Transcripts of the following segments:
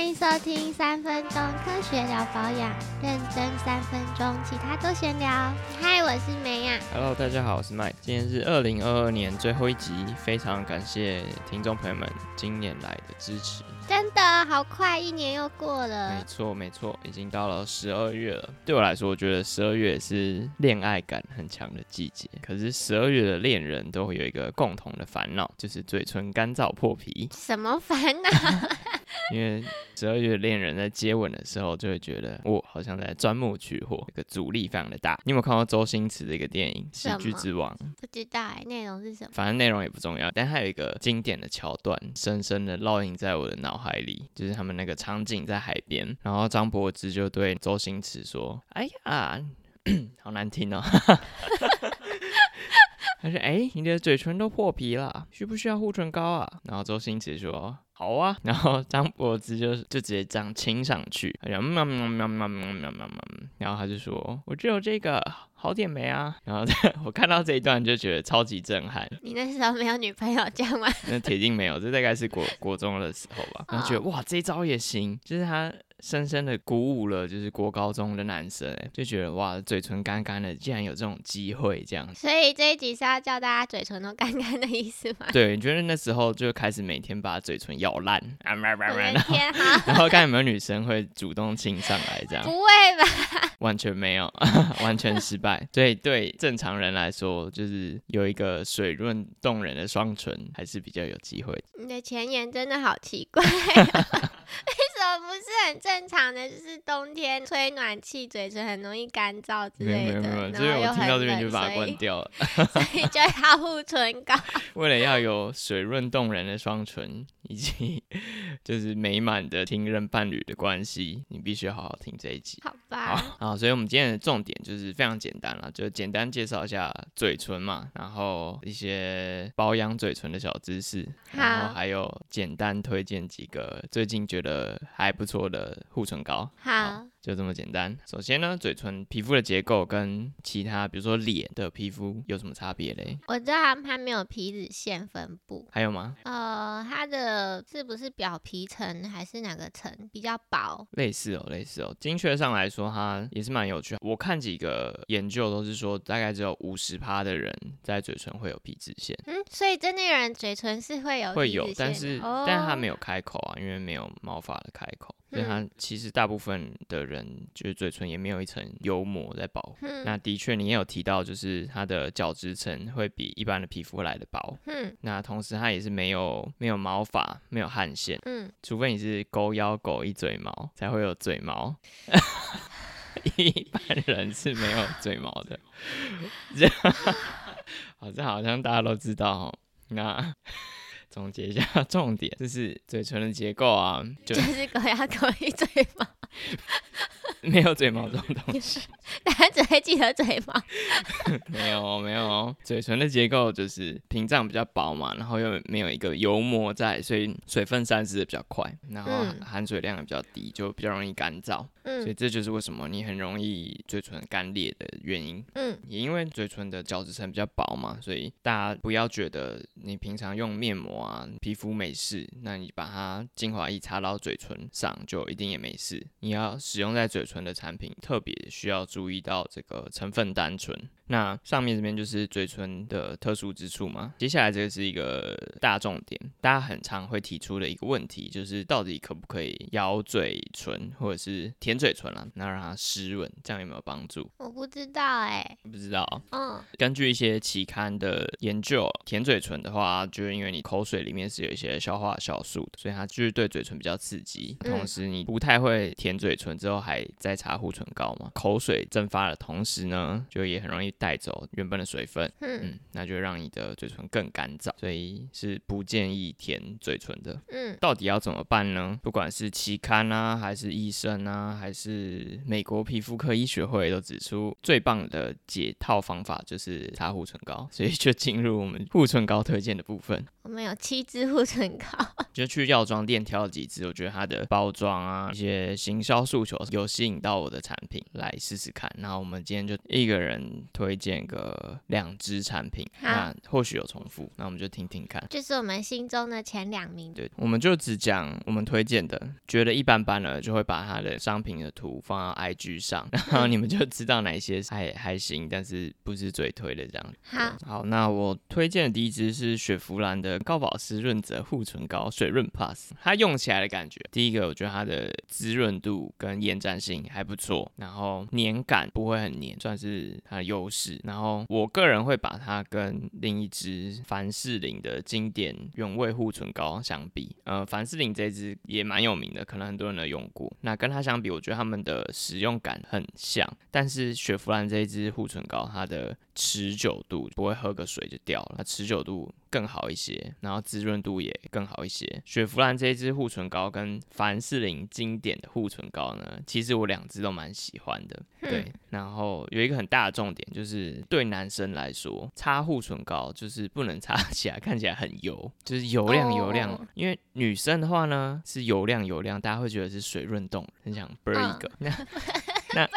欢迎收听三分钟科学聊保养，认真三分钟，其他都闲聊。嗨，我是梅亚。Hello，大家好，我是 Mike。今天是二零二二年最后一集，非常感谢听众朋友们今年来的支持。真的好快，一年又过了没。错，没错，已经到了十二月了。对我来说，我觉得十二月是恋爱感很强的季节。可是十二月的恋人都会有一个共同的烦恼，就是嘴唇干燥破皮。什么烦恼？因为十二月的恋人在接吻的时候，就会觉得我好像在钻木取火，一个阻力非常的大。你有没有看过周星驰的一个电影《喜剧之王》？不知道哎，内容是什么？反正内容也不重要，但还有一个经典的桥段，深深的烙印在我的脑海里，就是他们那个场景在海边，然后张柏芝就对周星驰说：“哎呀，好难听哦。” 他说：“哎，你的嘴唇都破皮了，需不需要护唇膏啊？”然后周星驰说：“好啊。”然后张柏芝就就直接这样亲上去，然后喵喵喵喵喵喵喵喵。然后他就说：“我只有这个好点没啊。”然后我看到这一段就觉得超级震撼。你那时候没有女朋友这样吗？那铁定没有，这大概是国国中的时候吧。然后觉得哇，这招也行，就是他。深深的鼓舞了，就是国高中的男生，哎，就觉得哇，嘴唇干干的，竟然有这种机会这样。所以这一集是要叫大家嘴唇都干干的意思吗？对，你觉得那时候就开始每天把嘴唇咬烂，天，好，然后看有没有女生会主动亲上来，这样不会吧？完全没有，完全失败。所以对正常人来说，就是有一个水润动人的双唇，还是比较有机会的。你的前言真的好奇怪、哦，不是很正常的？就是冬天吹暖气，嘴唇很容易干燥之没类的，有没有没有，然这边后又我听到这边就把它关掉了。所以就要护唇膏。为了要有水润动人的双唇，以及就是美满的听任伴侣的关系，你必须好好听这一集。好吧，好，所以我们今天的重点就是非常简单了，就简单介绍一下嘴唇嘛，然后一些保养嘴唇的小知识，然后好还有简单推荐几个最近觉得还不错的护唇膏。好，就这么简单。首先呢，嘴唇皮肤的结构跟其他，比如说脸的皮肤有什么差别嘞？我知道它没有皮脂腺分布。还有吗？呃，它的是不是表皮层还是哪个层比较薄？类似哦，类似哦。精确上来说，它也是蛮有趣。我看几个研究都是说，大概只有五十趴的人在嘴唇会有皮脂腺，嗯，所以真的有人嘴唇是会有会有，但是、哦、但是它没有开口啊，因为没有毛发的开口，所以它其实大部分的人就是嘴唇也没有一层油膜在保护。嗯那的确，你也有提到，就是它的角质层会比一般的皮肤来的薄。嗯那同时，它也是没有没有毛发，没有汗腺，嗯，除非你是狗咬狗一嘴毛，才会有嘴毛。一般人是没有嘴毛的。这 好，这好像大家都知道哦。那总结一下 重点，就是嘴唇的结构啊，就就是狗牙狗一嘴毛，没有嘴毛这种东西。大家只会记得嘴吗。没有没有，嘴唇的结构就是屏障比较薄嘛，然后又没有一个油膜在，所以水分散失的比较快，然后嗯含水量也比较低，就比较容易干燥。所以嗯这就是为什么你很容易嘴唇干裂的原因。嗯，也因为嘴唇的角质层比较薄嘛，所以大家不要觉得你平常用面膜啊，皮肤没事，那你把它精华液擦到嘴唇上就一定也没事。你要使用在嘴唇的产品，特别需要注意到这个成分单纯。那上面这边就是嘴唇的特殊之处嘛。接下来这个是一个大重点，大家很常会提出的一个问题，就是到底可不可以咬嘴唇或者是舔嘴唇啦、那让它湿润，这样有没有帮助？我不知道哎、不知道。嗯根据一些期刊的研究，舔嘴唇的话，就是因为你口水里面是有一些消化酵素的，所以它就是对嘴唇比较刺激。嗯同时，你不太会舔嘴唇之后还在擦护唇膏嘛，口水蒸发的同时呢，就也很容易带走原本的水分。嗯嗯，那就让你的嘴唇更干燥，所以是不建议舔嘴唇的。嗯到底要怎么办呢？不管是期刊啊，还是医生啊，还是美国皮肤科医学会都指出，最棒的解套方法就是擦护唇膏。所以就进入我们护唇膏推荐的部分。我们有七支护唇膏，就去药妆店挑了几支，我觉得它的包装啊，一些行销诉求有吸引到我的产品来试试看。然后我们今天就一个人推荐个两支产品，那或许有重复，那我们就听听看。就是我们心中的前两名。对，我们就只讲我们推荐的，觉得一般般了，就会把它的商品的图放到 IG 上，然后你们就知道哪些还还行，但是不是最推的这样。好，好，那我推荐的第一支是雪佛兰的高保湿润泽护唇膏水润 Plus，它用起来的感觉，第一个我觉得它的滋润度跟延展性还不错，然后黏感不会很黏，算是它的优势。然后我个人会把它跟另一支凡士林的经典原味护唇膏相比，呃，凡士林这支也蛮有名的，可能很多人都用过。那跟它相比，我觉得它们的使用感很像，但是雪佛兰这一支护唇膏，它的持久度不会喝个水就掉了，它持久度更好一些，然后滋润度也更好一些。雪佛兰这一支护唇膏跟凡士林经典的护唇膏呢，其实我两支都蛮喜欢的。对，然后有一个很大的重点就是对男生来说，擦护唇膏就是不能擦 起来看起来很油，就是油亮油亮。因为女生的话呢是油亮油亮，大家会觉得是水润动，很想啵 一个。那那。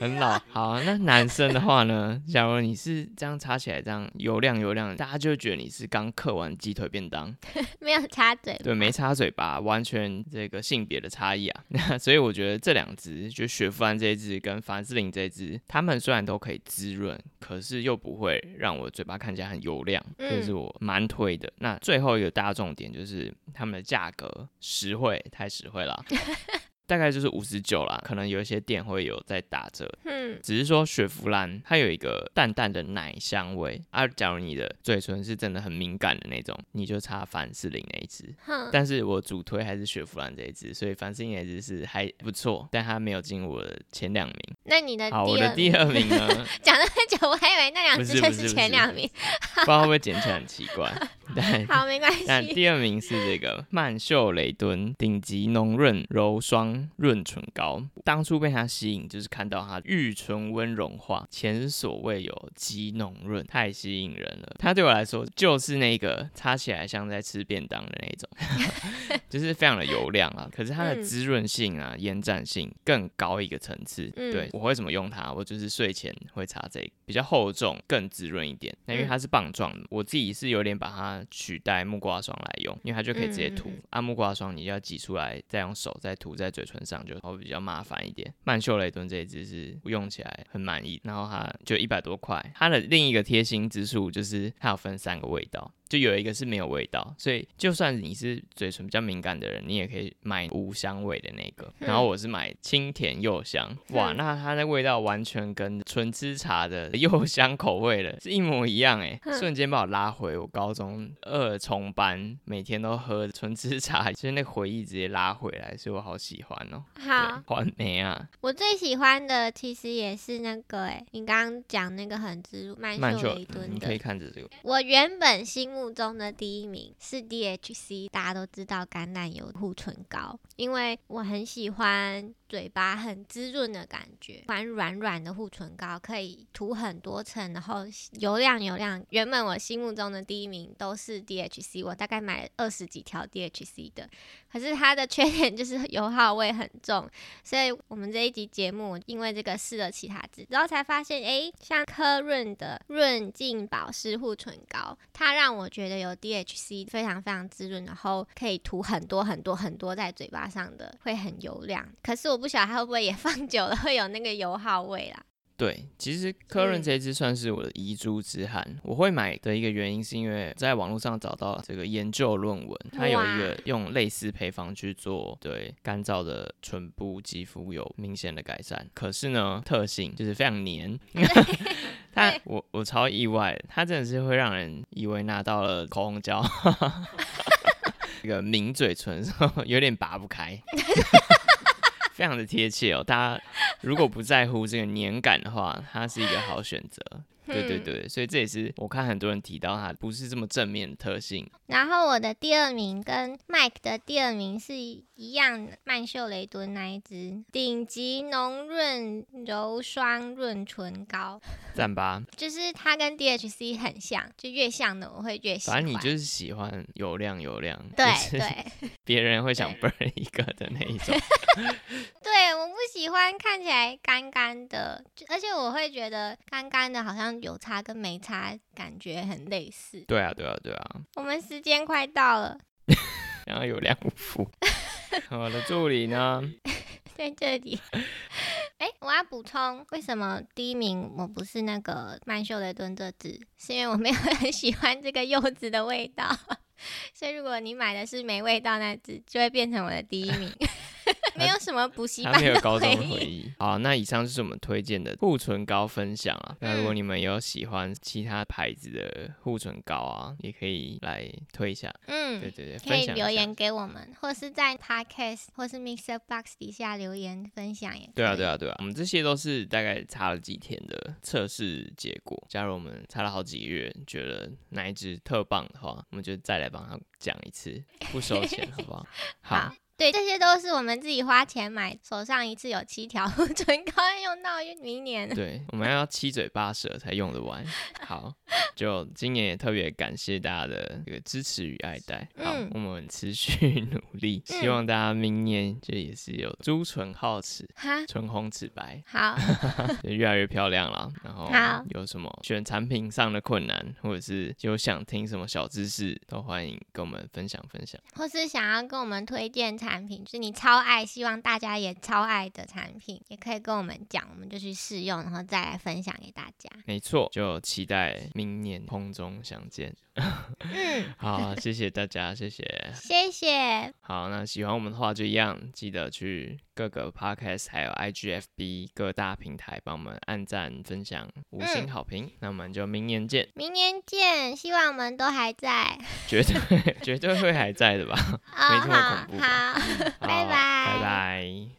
很老，好。那男生的话呢？假如你是这样擦起来，这样油亮油亮，大家就会觉得你是刚嗑完鸡腿便当，没有擦嘴，对，没擦嘴巴，完全这个性别的差异啊。那 所以我觉得这两支，就雪芙兰这一支跟凡士林这一支，它们虽然都可以滋润，可是又不会让我嘴巴看起来很油亮，这是我蛮推的。那最后一个大重点就是它们的价格实惠，太实惠了。大概就是五十九啦，可能有一些店会有在打折。嗯，只是说雪佛兰它有一个淡淡的奶香味啊。假如你的嘴唇是真的很敏感的那种，你就擦凡士林那一支。但是我主推还是雪佛兰这一支，所以凡士林那一支是还不错，但它没有进我的前两名。那你的好，我的第二名呢？讲那么久，我还以为那两只就是前两名，不知道会不会捡起来很奇怪。好，没关系。但第二名是这个曼秀雷敦顶级浓润柔霜润唇膏。当初被它吸引，就是看到它玉唇温融化，前所未有极浓润，太吸引人了。它对我来说就是那个擦起来像在吃便当的那种，就是非常的油亮啊。可是它的滋润性啊、延展性更高一个层次。对我会怎么用它？我就是睡前会擦这个，比较厚重，更滋润一点。那因为它是棒状的，我自己是有点把它。取代木瓜霜来用，因为它就可以直接涂。按木瓜霜，你要挤出来，再用手再涂在嘴唇上，就会比较麻烦一点。曼秀雷敦这一支是用起来很满意，然后它就一百多块。它的另一个贴心之处就是它有分三个味道。就有一个是没有味道，所以就算你是嘴唇比较敏感的人，你也可以买无香味的那个。然后我是买清甜柚香，哇，那它的味道完全跟纯芝茶的柚香口味的是一模一样哎，瞬间把我拉回我高中二重班，每天都喝纯芝茶，其实那回忆直接拉回来，所以我好喜欢哦。好，完美啊！我最喜欢的其实也是那个哎，你刚刚讲那个很植入曼秀雷敦的，你可以看着这个。我原本心目中的第一名是 DHC，大家都知道橄榄油护唇膏，因为我很喜欢嘴巴很滋润的感觉，玩软软的护唇膏可以涂很多层，然后油亮油亮。原本我心目中的第一名都是 DHC，我大概买了二十几条 DHC 的，可是它的缺点就是 油耗味很重，所以我们这一集节目因为这个试了其他支，然后才发现，哎，像科润的润净保湿护唇膏，它让我觉得有 DHC 非常非常滋润，然后可以涂很多很多很多在嘴巴上的，会很油亮。可是我不晓得它会不会也放久了会有那个油耗味啦。对，其实科润这支算是我的遗珠之憾。我会买的一个原因是因为在网络上找到这个研究论文，它有一个用类似配方去做对干燥的唇部肌肤有明显的改善。可是呢，特性就是非常黏。它我我超意外，它真的是会让人以为拿到了口红胶，这个抿嘴唇 有点拔不开。非常的贴切哦，大家如果不在乎这个年感的话，它是一个好选择。对对嗯对，所以这也是我看很多人提到它不是这么正面的特性。然后我的第二名跟 Mike 的第二名是一样的，曼秀雷敦那一支顶级浓润柔霜润唇膏，赞吧，就是它跟 DHC 很像，就越像的我会越喜欢。反正你就是喜欢油亮油亮，对就是对 别人会想对 burn 一个的那一种。对，我不喜欢看起来干干的，而且我会觉得干干的好像有差跟没差感觉很类似。对啊，对啊，对啊，我们时间快到了，然后有两幅。我的助理呢？在这里。哎、我要补充，为什么第一名我不是那个曼秀雷敦这支？是因为我没有很喜欢这个柚子的味道，所以如果你买的是没味道那支，就会变成我的第一名。没有什么补习他班的没有高中回忆。好，那以上就是我们推荐的护唇膏分享啊。那如果嗯你们有喜欢其他牌子的护唇膏啊，也可以来推一下。嗯，对对，可分享一下以留言给我们，或是在 Podcast 或是 Mixer Box 底下留言分享也。对啊，对啊，对啊，我们这些都是大概擦了几天的测试结果。假如我们擦了好几个月，觉得哪一支特棒的话，我们就再来帮他讲一次，不收钱，好不好？好，对，这些都是我们自己花钱买，手上一次有七条护唇膏，用到明年。对，我们要七嘴八舌才用得完。好，就今年也特别感谢大家的这个支持与爱戴。好，嗯我们持续 努力，希嗯望大家明年就也是有朱唇皓齿、哈，唇红齿白，好，就越来越漂亮了。然后有什么选产品上的困难，或者是有想听什么小知识，都欢迎跟我们分享分享。或是想要跟我们推荐产品，就是你超爱，希望大家也超爱的产品，也可以跟我们讲，我们就去试用，然后再来分享给大家。没错，就期待明年空中相见。嗯，好，谢谢大家，谢谢。谢谢，好，那喜欢我们的话就一样，记得去各个 podcast 还有 IGFB 各大平台帮我们按赞、分享、五星嗯好评。那我们就明年见，明年见，希望我们都还在。绝对 绝对会还在的吧？哦，没这么恐怖好，好 拜拜拜拜。